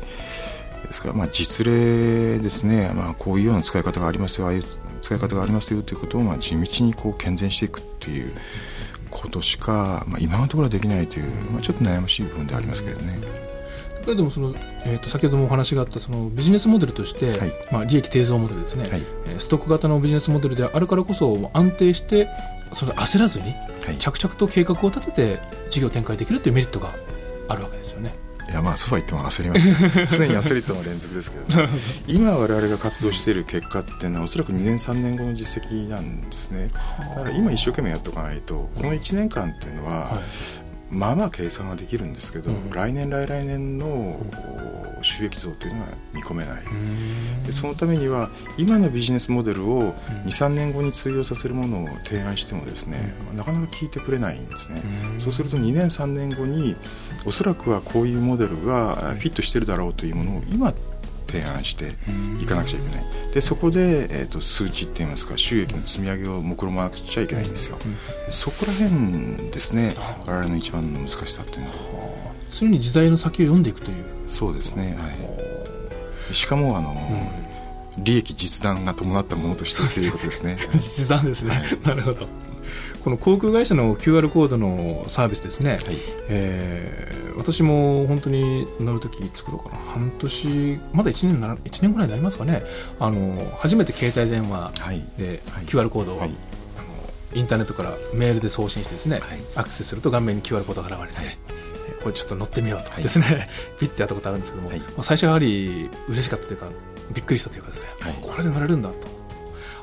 ですから、まあ、実例ですね、まあ、こういうような使い方がありますよ。ああいう使い方がありますよということを、まあ、地道にこう健全していくっていうことしか、まあ、今のところはできないという、まあ、ちょっと悩ましい部分でありますけれどね。でもその、えー、と先ほどもお話があったそのビジネスモデルとして、はい。まあ、利益締造モデルですね、はい。えーストック型のビジネスモデルであるからこそ安定してそれ焦らずにはい。着々と計画を立てて事業展開できるというメリットがあるわけです。いやまあそうは言っても焦ります 常に焦りとの連続ですけど、ね、今我々が活動している結果っていうのはおそらく2年3年後の実績なんですね。だから今一生懸命やっておかないとこの1年間っていうのは、はいまあまあ計算はできるんですけど、うん。来年来来年の収益増というのは見込めない、でそのためには今のビジネスモデルを23年後に通用させるものを提案してもですね、なかなか聞いてくれないんですね、そうすると2年3年後におそらくはこういうモデルがフィットしてるだろうというものを今提案していかなくちゃいけない。でそこで、えー、と数値っていいますか収益の積み上げを目論まなくちゃいけないんですよ、そこら辺ですね我々の一番の難しさっていうのは。常に時代の先を読んでいくという。そうですねはい。しかもあの、利益実弾が伴ったものとしてということですね。実弾ですね、なるほどこの航空会社の QR コードのサービスですね、えー私も本当に乗るとき作ろうかな。半年まだ1年なら1年ぐらいになりますかね。あの初めて携帯電話はい。ではい。QR コードを、はい。あのインターネットからメールで送信してですね、はい。アクセスすると画面に QR コードが現れて、これちょっと乗ってみようと。はいですね、ピッてやったことあるんですけども、はい。まあ、最初はやはり嬉しかったというかびっくりしたというかですね、はい。これで乗れるんだと。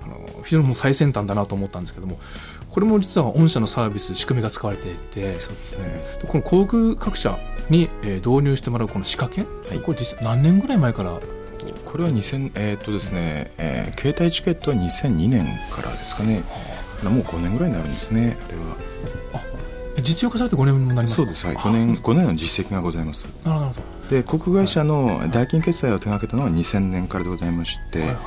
あの非常にもう最先端だなと思ったんですけどもこれも実は御社のサービス仕組みが使われていてそうですね。でこの航空各社に、えー導入してもらうこの仕掛け、はい。これ実際何年ぐらい前から？これは2000えーっとですね、えー携帯チケットは2002年からですかね。もう5年ぐらいになるんですねあれは。え実用化されて5年になりますか？そうです。はい。5年5年の実績がございます。なるほどで航空会社の代金決済を手掛けたのは2000年からでございまして、はいはい。ま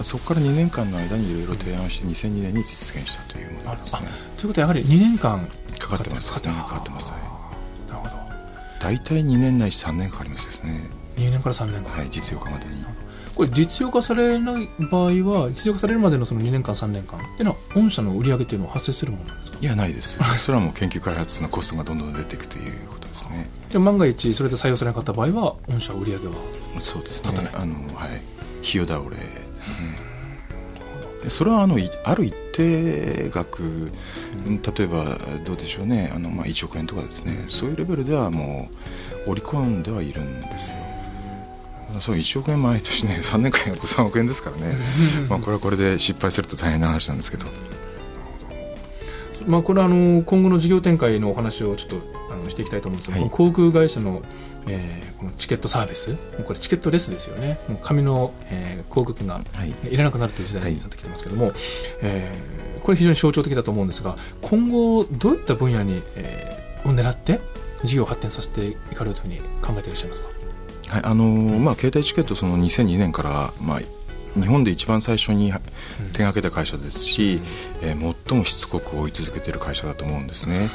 あそこから2年間の間にいろいろ提案して2002年に実現したというものですね。どということはやはり2年間かかってます。かかってます。はい。なるほど。大体2年ないし3年かかりますですね。2年から3年間、はい実用化までに。これ実用化されない場合は実用化されるまでのその2年間3年間っていうのは御社の売り上げっていうのは発生するものなんですか？いやないです。それはもう研究開発のコストがどんどん出ていくということですねで万が一それで採用されなかった場合は御社は売り上げはそうですね。あのはい。費用倒れですね。でそれはあのいある一定額、例えばどうでしょうね。あの、まあ、1億円とかですね。そういうレベルではもう織り込んではいるんですよ。そう1億円毎年ね。3年間やると3億円ですからね。まあこれはこれで失敗すると大変な話なんですけど。まあ、これはあの今後の事業展開のお話をちょっとあのしていきたいと思うんですけど、はい。航空会社の,、えーこのチケットサービス。これチケットレスですよね。もう紙の、えー航空券がはい。いらなくなるという時代になってきてますけども、えーこれ非常に象徴的だと思うんですが今後どういった分野に、えーを狙って事業を発展させていかれるというふうに考えていらっしゃいますか？はいあのーまあ、携帯チケットその2002年から、まあ、日本で一番最初に手がけた会社ですし、えー最もしつこく追い続けている会社だと思うんですね。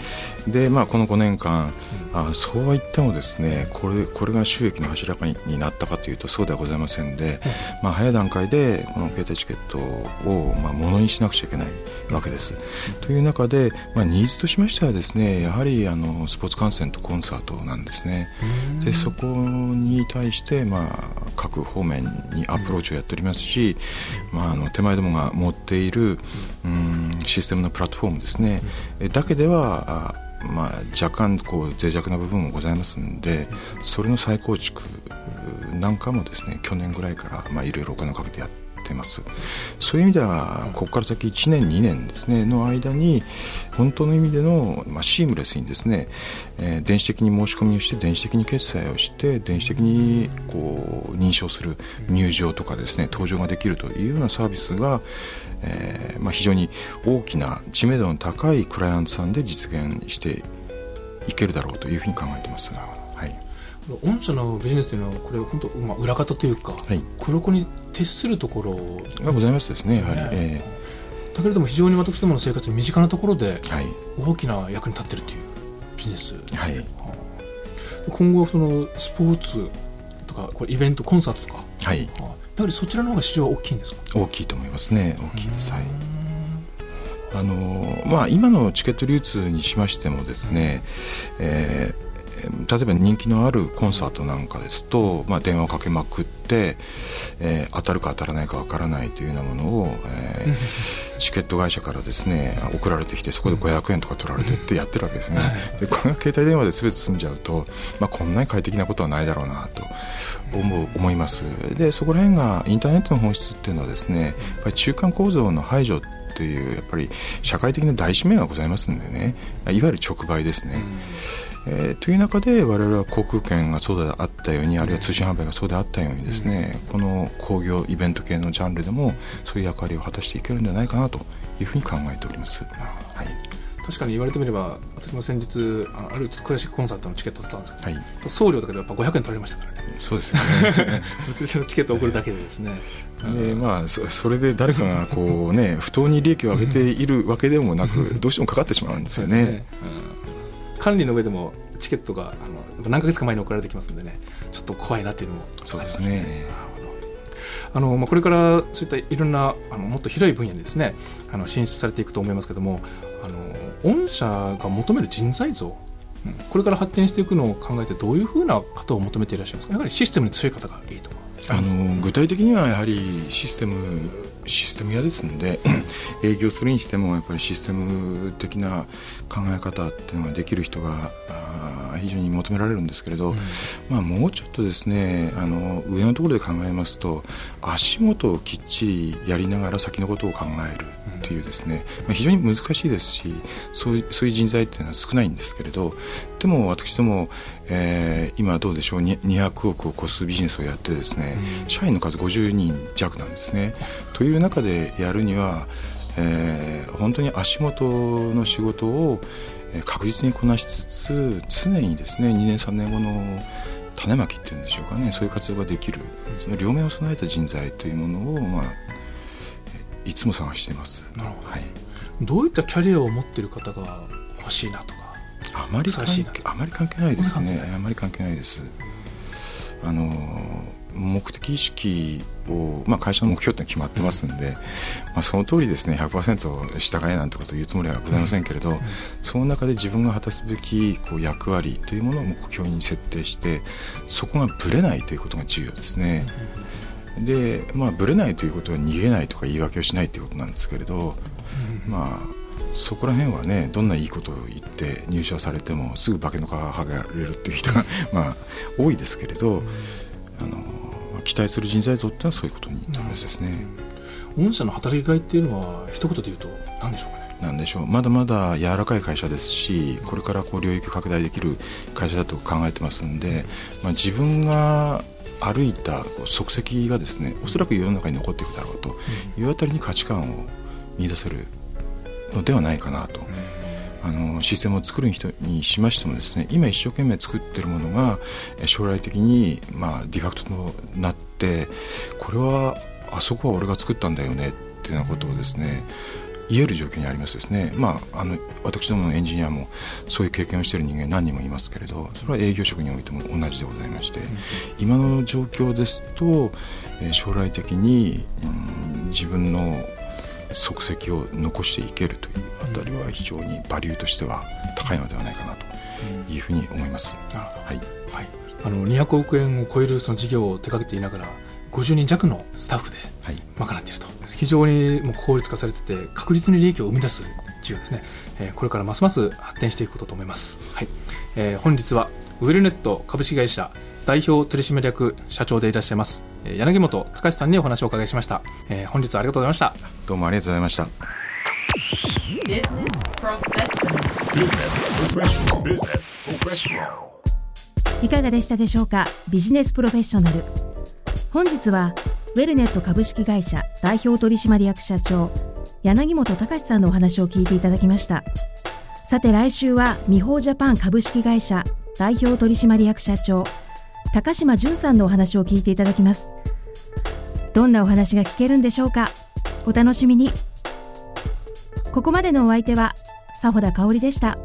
で、まあ、この5年間、あそうは言ってもですねこれこれが収益の柱になったかというとそうではございませんで、まあ、早い段階でこの携帯チケットを、まあ、ものにしなくちゃいけないわけです。という中で、まあ、ニーズとしましてはですねやはりあのスポーツ観戦とコンサートなんですね。でそこに対して、まあ、各方面にアプローチをやっておりますし、まあ、あの手前どもが持っている、うん、システムのプラットフォームですね、えだけではまあ、若干こう脆弱な部分もございますのでそれの再構築なんかもですね去年ぐらいから、いろいろお金をかけてやってますそういう意味ではここから先1年2年ですねの間に本当の意味での、まあ、シームレスにですね、えー電子的に申し込みをして電子的に決済をして電子的にこう認証する入場とかですね登場ができるというようなサービスが、えーまあ、非常に大きな知名度の高いクライアントさんで実現していけるだろうというふうに考えてます。はい御社のビジネスというのはこれ本当、まあ、裏方というか、はい。黒子に徹するところ。がございますですね。やはり、ね。えだけれども非常に私どもの生活に身近なところで大きな役に立っているというビジネス。はい。今後そのスポーツとかこれイベントコンサートとか。はい。やはりそちらの方が市場は大きいんですか？大きいと思いますね。大きいです。はい。あのまあ今のチケット流通にしましてもですね、えー例えば人気のあるコンサートなんかですと、まあ、電話をかけまくって、えー当たるか当たらないかわからないというようなものを、えー チケット会社からですね送られてきてそこで500円とか取られてってやってるわけですね。でこれが携帯電話で全て済んじゃうと、まあ、こんなに快適なことはないだろうなと思う思います。でそこら辺がインターネットの本質っていうのはですねやっぱり中間構造の排除っていうやっぱり社会的な大使命がございますんでねいわゆる直売ですね。えーという中で我々は航空券がそうであったようにあるいは通信販売がそうであったようにですね、この工業イベント系のジャンルでもそういう役割を果たしていけるんじゃないかなというふうに考えております。はい。確かに言われてみれば私も先日ああるクラシックコンサートのチケット取ったんですけど、はい、送料だけでやっぱ500円取られましたからね。そうですよね。物理のチケットを送るだけでですね。でまあそそれで誰かがこうね不当に利益を上げているわけでもなく どうしてもかかってしまうんですよね。うん管理の上でもチケットがあの何ヶ月か前に送られてきますんでねちょっと怖いなっていうのもありますそうですね。あのまあ、これからそういったいろんなあのもっと広い分野にですねあの進出されていくと思いますけどもあの御社が求める人材像うんこれから発展していくのを考えてどういうふうな方を求めていらっしゃいますか？やはりシステムに強い方がいいとか。あの具体的にはやはりシステムシステム屋ですので営業するにしてもやっぱりシステム的な考え方っていうのができる人が非常に求められるんですけれど、まあ、もうちょっとですねあの上のところで考えますと足元をきっちりやりながら先のことを考えるっていうですね、まあ、非常に難しいですしそういうそういう人材っていうのは少ないんですけれどでも私ども、えー今どうでしょうに200億を超すビジネスをやってですね、社員の数50人弱なんですね。という中でやるには、えー本当に足元の仕事をえー確実にこなしつつ常にですね2年3年後の種まきっていうんでしょうかねそういう活動ができるその両面を備えた人材というものを、まあ、えいつも探しています。なるほどはいどういったキャリアを持っている方が欲しいなとかあまり関係あまり関係ないですね。あまり関係ないです。あの目的意識を、まあ、会社の目標って決まってますんで、まあ、その通りですね100%従えなんてことを言うつもりはございませんけれど、その中で自分が果たすべきこう役割というものを目標に設定してそこがぶれないということが重要ですね。でまあぶれないということは逃げないとか言い訳をしないということなんですけれど、まあそこら辺はねどんないいことを言って入社されてもすぐ化けの皮剥がれるっていう人がまあ多いですけれど、あの期待する人材像っていうのはそういうことになりますですね。御社の働きがいっていうのは一言で言うと何でしょうかね？なんでしょう？まだまだ柔らかい会社ですしこれからこう領域を拡大できる会社だと考えてますんで、まあ、自分が歩いた足跡がですねおそらく世の中に残っていくだろうというあたりに価値観を見出せるのではないかなとあのシステムを作る人にしましてもですね今一生懸命作ってるものが将来的に、まあ、ディファクトとなってこれはあそこは俺が作ったんだよねっていうようなことをですね言える状況にありますですね、まあ、あの私どものエンジニアもそういう経験をしている人間何人もいますけれどそれは営業職においても同じでございまして、今の状況ですと、将来的に、うん自分の足跡を残していけるというあたりは非常にバリューとしては高いのではないかなというふうに思います。はい。はい、あの200億円を超えるその事業を手掛けていながら50人弱のスタッフではい。賄っていると。非常にもう効率化されてて確実に利益を生み出す事業ですね、えーこれからますます発展していくことと思います、はい。えー本日はウェルネット株式会社代表取締役社長でいらっしゃいますえー柳本隆さんにお話をお伺いしました、えー本日はありがとうございました。どうもありがとうございました。いかがでしたでしょうか？ビジネスプロフェッショナル。本日はウェルネット株式会社代表取締役社長柳本隆さんのお話を聞いていただきました。さて来週はミホージャパン株式会社代表取締役社長高島純さんのお話を聞いていただきます。どんなお話が聞けるんでしょうか？お楽しみに。ここまでのお相手は佐保田香織でした。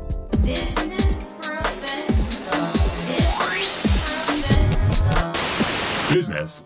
Business